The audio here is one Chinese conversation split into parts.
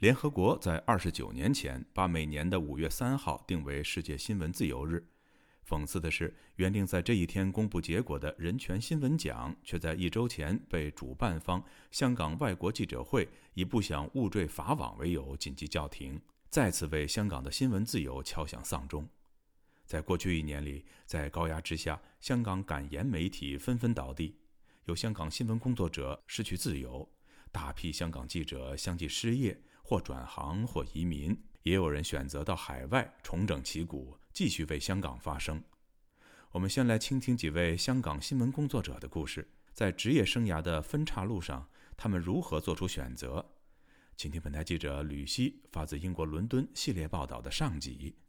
联合国在二十九年前把每年的五月三号定为世界新闻自由日。讽刺的是，原定在这一天公布结果的人权新闻奖，却在一周前被主办方香港外国记者会以不想误坠法网为由紧急叫停，再次为香港的新闻自由敲响丧钟。在过去一年里，在高压之下，香港感言媒体纷纷倒地，有香港新闻工作者失去自由，大批香港记者相继失业。或转行，或移民，也有人选择到海外重整旗鼓，继续为香港发声。我们先来倾听几位香港新闻工作者的故事，在职业生涯的分岔路上，他们如何做出选择？请听本台记者吕希发自英国伦敦系列报道的上集。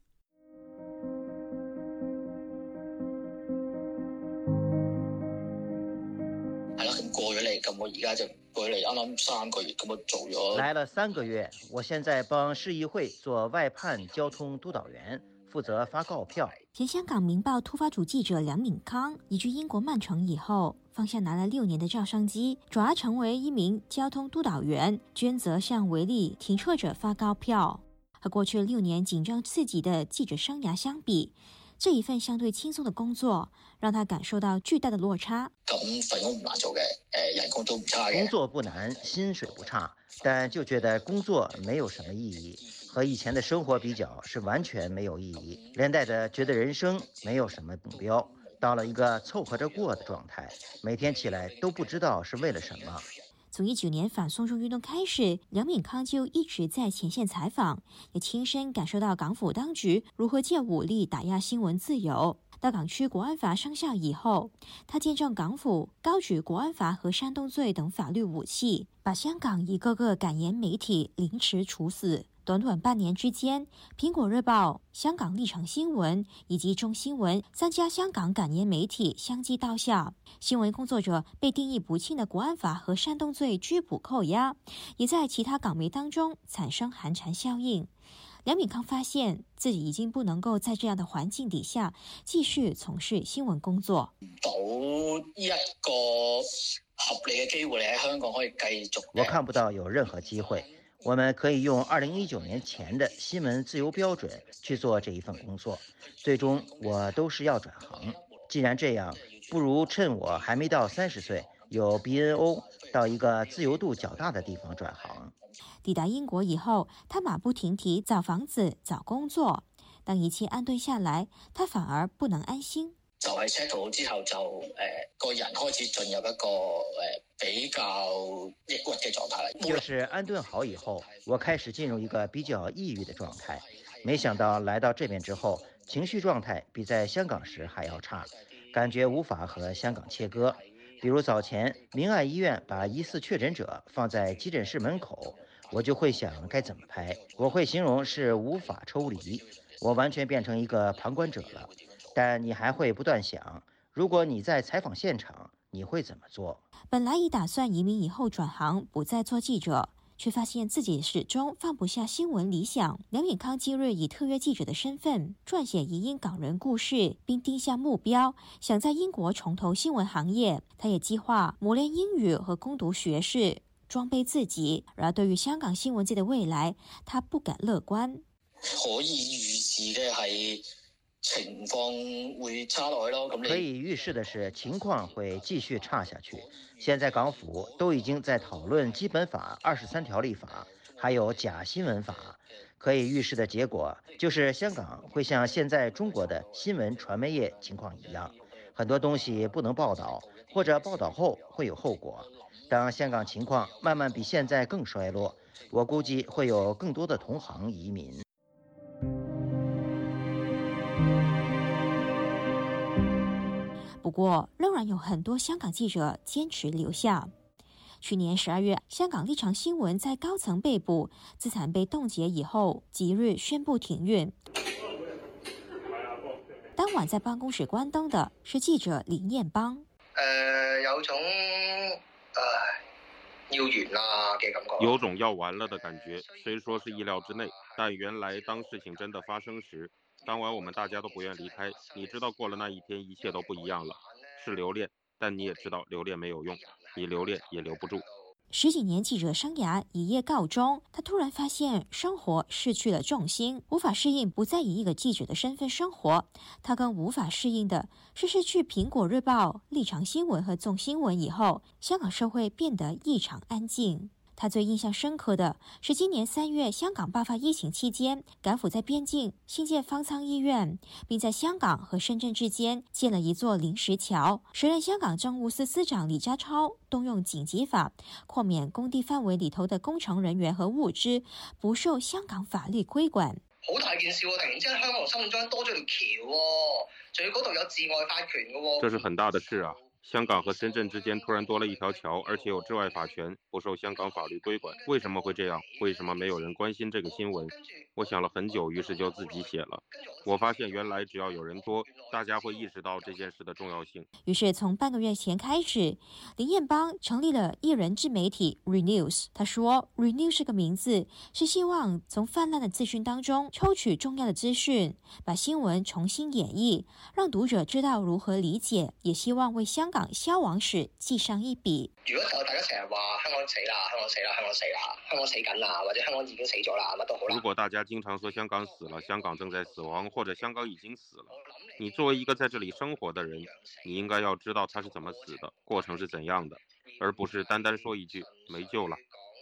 来了三个月，我现在帮市议会做外判交通督导员，负责发告票。前香港明报突发主记者梁敏康移居英国曼城以后，放下拿了六年的照相机，转而成为一名交通督导员，专责向违例停车者发告票。和过去六年紧张刺激的记者生涯相比。这一份相对轻松的工作，让他感受到巨大的落差。咁份工唔难做嘅，诶，人工都唔差嘅。工作不难，薪水不差，但就觉得工作没有什么意义，和以前的生活比较是完全没有意义，连带的觉得人生没有什么目标，到了一个凑合着过的状态，每天起来都不知道是为了什么。从一九年反送中运动开始，梁敏康就一直在前线采访，也亲身感受到港府当局如何借武力打压新闻自由。到港区国安法生效以后，他见证港府高举国安法和煽动罪等法律武器，把香港一个个敢言媒体凌迟处死。短短半年之间，苹果日报、香港立场新闻以及中新闻三家香港感言媒体相继倒下，新闻工作者被定义不清的国安法和煽动罪拘捕扣押，也在其他港媒当中产生寒蝉效应。梁敏康发现自己已经不能够在这样的环境底下继续从事新闻工作，到一个合理嘅机会，你喺香港可以继续。我看不到有任何机会。我们可以用二零一九年前的新闻自由标准去做这一份工作。最终我都是要转行，既然这样，不如趁我还没到三十岁，有 BNO 到一个自由度较大的地方转行。抵达英国以后，他马不停蹄找房子、找工作。当一切安顿下来，他反而不能安心。就係 check 好之後，就誒個人開始進入一個誒比較抑鬱嘅狀態。就是安頓好以後，我開始進入一個比較抑鬱嘅狀態。沒想到來到這邊之後，情緒狀態比在香港時還要差，感覺無法和香港切割。比如早前明愛醫院把疑似确診者放在急診室門口，我就會想該怎麼拍？我會形容是無法抽離，我完全變成一個旁觀者了。但你还会不断想，如果你在采访现场，你会怎么做？本来已打算移民以后转行，不再做记者，却发现自己始终放不下新闻理想。梁永康今日以特约记者的身份撰写移英港人故事，并定下目标，想在英国重投新闻行业。他也计划磨练英语和攻读学士，装备自己。然而，对于香港新闻界的未来，他不敢乐观。可以预期的系。情况会差落去咯。可以预示的是，情况会继续差下去。现在港府都已经在讨论《基本法》二十三条立法，还有假新闻法。可以预示的结果就是，香港会像现在中国的新闻传媒业情况一样，很多东西不能报道，或者报道后会有后果。当香港情况慢慢比现在更衰落，我估计会有更多的同行移民。不过，仍然有很多香港记者坚持留下。去年十二月，香港立场新闻在高层被捕、资产被冻结以后，即日宣布停运。当晚在办公室关灯的是记者林彦邦。有种要完啦嘅感觉，有种要完了的感觉。虽说是意料之内，但原来当事情真的发生时。当晚我们大家都不愿离开，你知道过了那一天一切都不一样了，是留恋，但你也知道留恋没有用，你留恋也留不住。十几年记者生涯一夜告终，他突然发现生活失去了重心，无法适应不再以一个记者的身份生活。他更无法适应的是失去《苹果日报》立场新闻和纵新闻以后，香港社会变得异常安静。他最印象深刻的是，今年三月香港爆发疫情期间，赶赴在边境新建方舱医院，并在香港和深圳之间建了一座临时桥。时任香港政务司司长李家超动用紧急法，豁免工地范围里头的工程人员和物资不受香港法律规管。好大件事哦！突然之间，香港和深圳多咗条桥，仲要嗰度有治外法权嘅这是很大的事啊！香港和深圳之间突然多了一条桥，而且有治外法权，不受香港法律规管。为什么会这样？为什么没有人关心这个新闻？我想了很久，于是就自己写了。我发现原来只要有人多，大家会意识到这件事的重要性。于是从半个月前开始，林彦邦成立了一人自媒体 Renews。他说：“Renews 是个名字，是希望从泛滥的资讯当中抽取重要的资讯，把新闻重新演绎，让读者知道如何理解，也希望为香。”港消亡史记上一笔。如果大家常日话香港死啦，香港死啦，香港死啦，香港死紧啦，或者香港已经死咗啦，乜都好啦。如果大家经常说香港死了，香港正在死亡，或者香港已经死了，你作为一个在这里生活的人，你应该要知道它是怎么死的，过程是怎样的，而不是单单说一句没救了，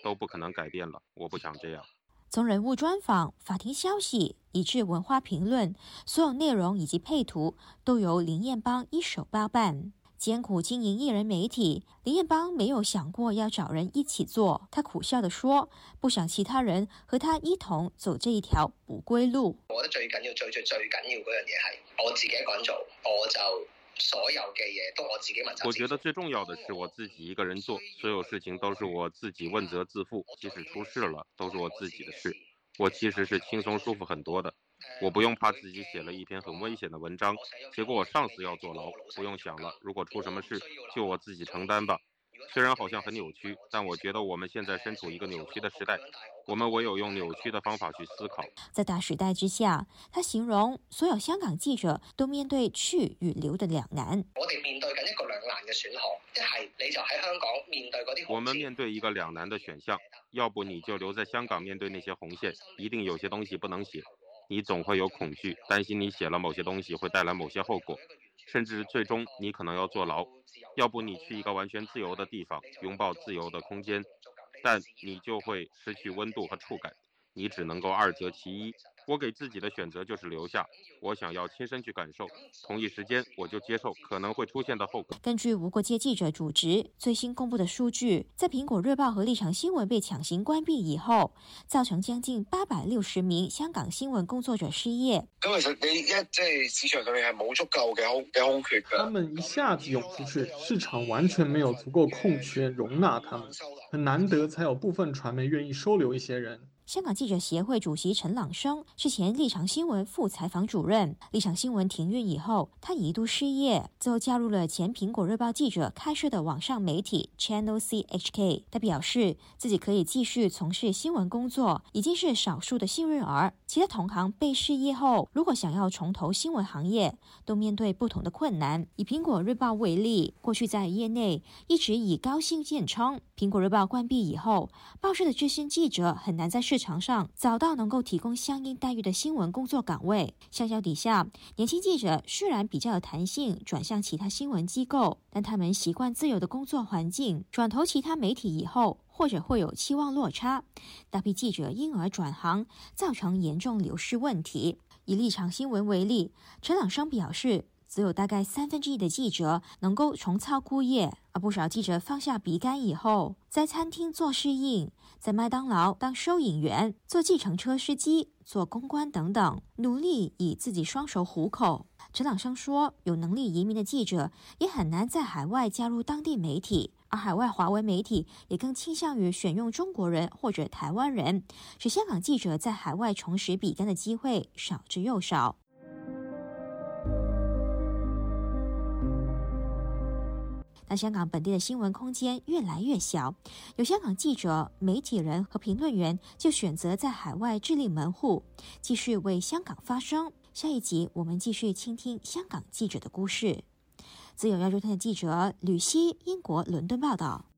都不可能改变了。我不想这样。从人物专访、法庭消息，以至文化评论，所有内容以及配图，都由林彦邦一手包办。艰苦经营艺人媒体，林彦邦没有想过要找人一起做。他苦笑地说：“不想其他人和他一同走这一条不归路。”我觉得最紧要、最最最紧要嗰样嘢系我自己人做，我就所有嘅嘢都我自己问责。我觉得最重要的是我自己一个人做，所有事情都是我自己问责自负。即使出事了，都是我自己的事。我其实是轻松舒服很多的。我不用怕自己写了一篇很危险的文章，结果我上司要坐牢，不用想了。如果出什么事，就我自己承担吧。虽然好像很扭曲，但我觉得我们现在身处一个扭曲的时代，我们唯有用扭曲的方法去思考。在大时代之下，他形容所有香港记者都面对去与留的两难。我哋面对紧一个两难嘅选项，一系你就喺香港面对嗰啲我们面对一个两难的选项，要不你就留在香港面对那些红线，一定有些东西不能写。你总会有恐惧，担心你写了某些东西会带来某些后果，甚至最终你可能要坐牢。要不你去一个完全自由的地方，拥抱自由的空间，但你就会失去温度和触感，你只能够二择其一。我给自己的选择就是留下，我想要亲身去感受。同一时间，我就接受可能会出现的后果。根据无国界记者组织最新公布的数据，在《苹果日报》和《立场新闻》被强行关闭以后，造成将近八百六十名香港新闻工作者失业。咁其实你一即系市场上面系冇足够嘅，嘅空缺他们一下子涌出去，市场完全没有足够空缺容纳他们，很难得才有部分传媒愿意收留一些人。香港记者协会主席陈朗生是前立场新闻副采访主任。立场新闻停运以后，他一度失业，最后加入了前苹果日报记者开设的网上媒体 Channel C H K。他表示自己可以继续从事新闻工作，已经是少数的幸运儿。其他同行被失业后，如果想要重投新闻行业，都面对不同的困难。以苹果日报为例，过去在业内一直以高薪见称。苹果日报关闭以后，报社的资深记者很难在市场上找到能够提供相应待遇的新闻工作岗位。相较底下，年轻记者虽然比较有弹性，转向其他新闻机构，但他们习惯自由的工作环境，转投其他媒体以后，或者会有期望落差，大批记者因而转行，造成严重流失问题。以立场新闻为例，陈朗生表示。只有大概三分之一的记者能够重操枯业，而不少记者放下笔杆以后，在餐厅做侍应，在麦当劳当收银员，做计程车司机，做公关等等，努力以自己双手糊口。陈朗生说，有能力移民的记者也很难在海外加入当地媒体，而海外华文媒体也更倾向于选用中国人或者台湾人，使香港记者在海外重拾笔杆的机会少之又少。那香港本地的新闻空间越来越小，有香港记者、媒体人和评论员就选择在海外致力门户，继续为香港发声。下一集我们继续倾听香港记者的故事。自由亚洲台的记者吕希，英国伦敦报道。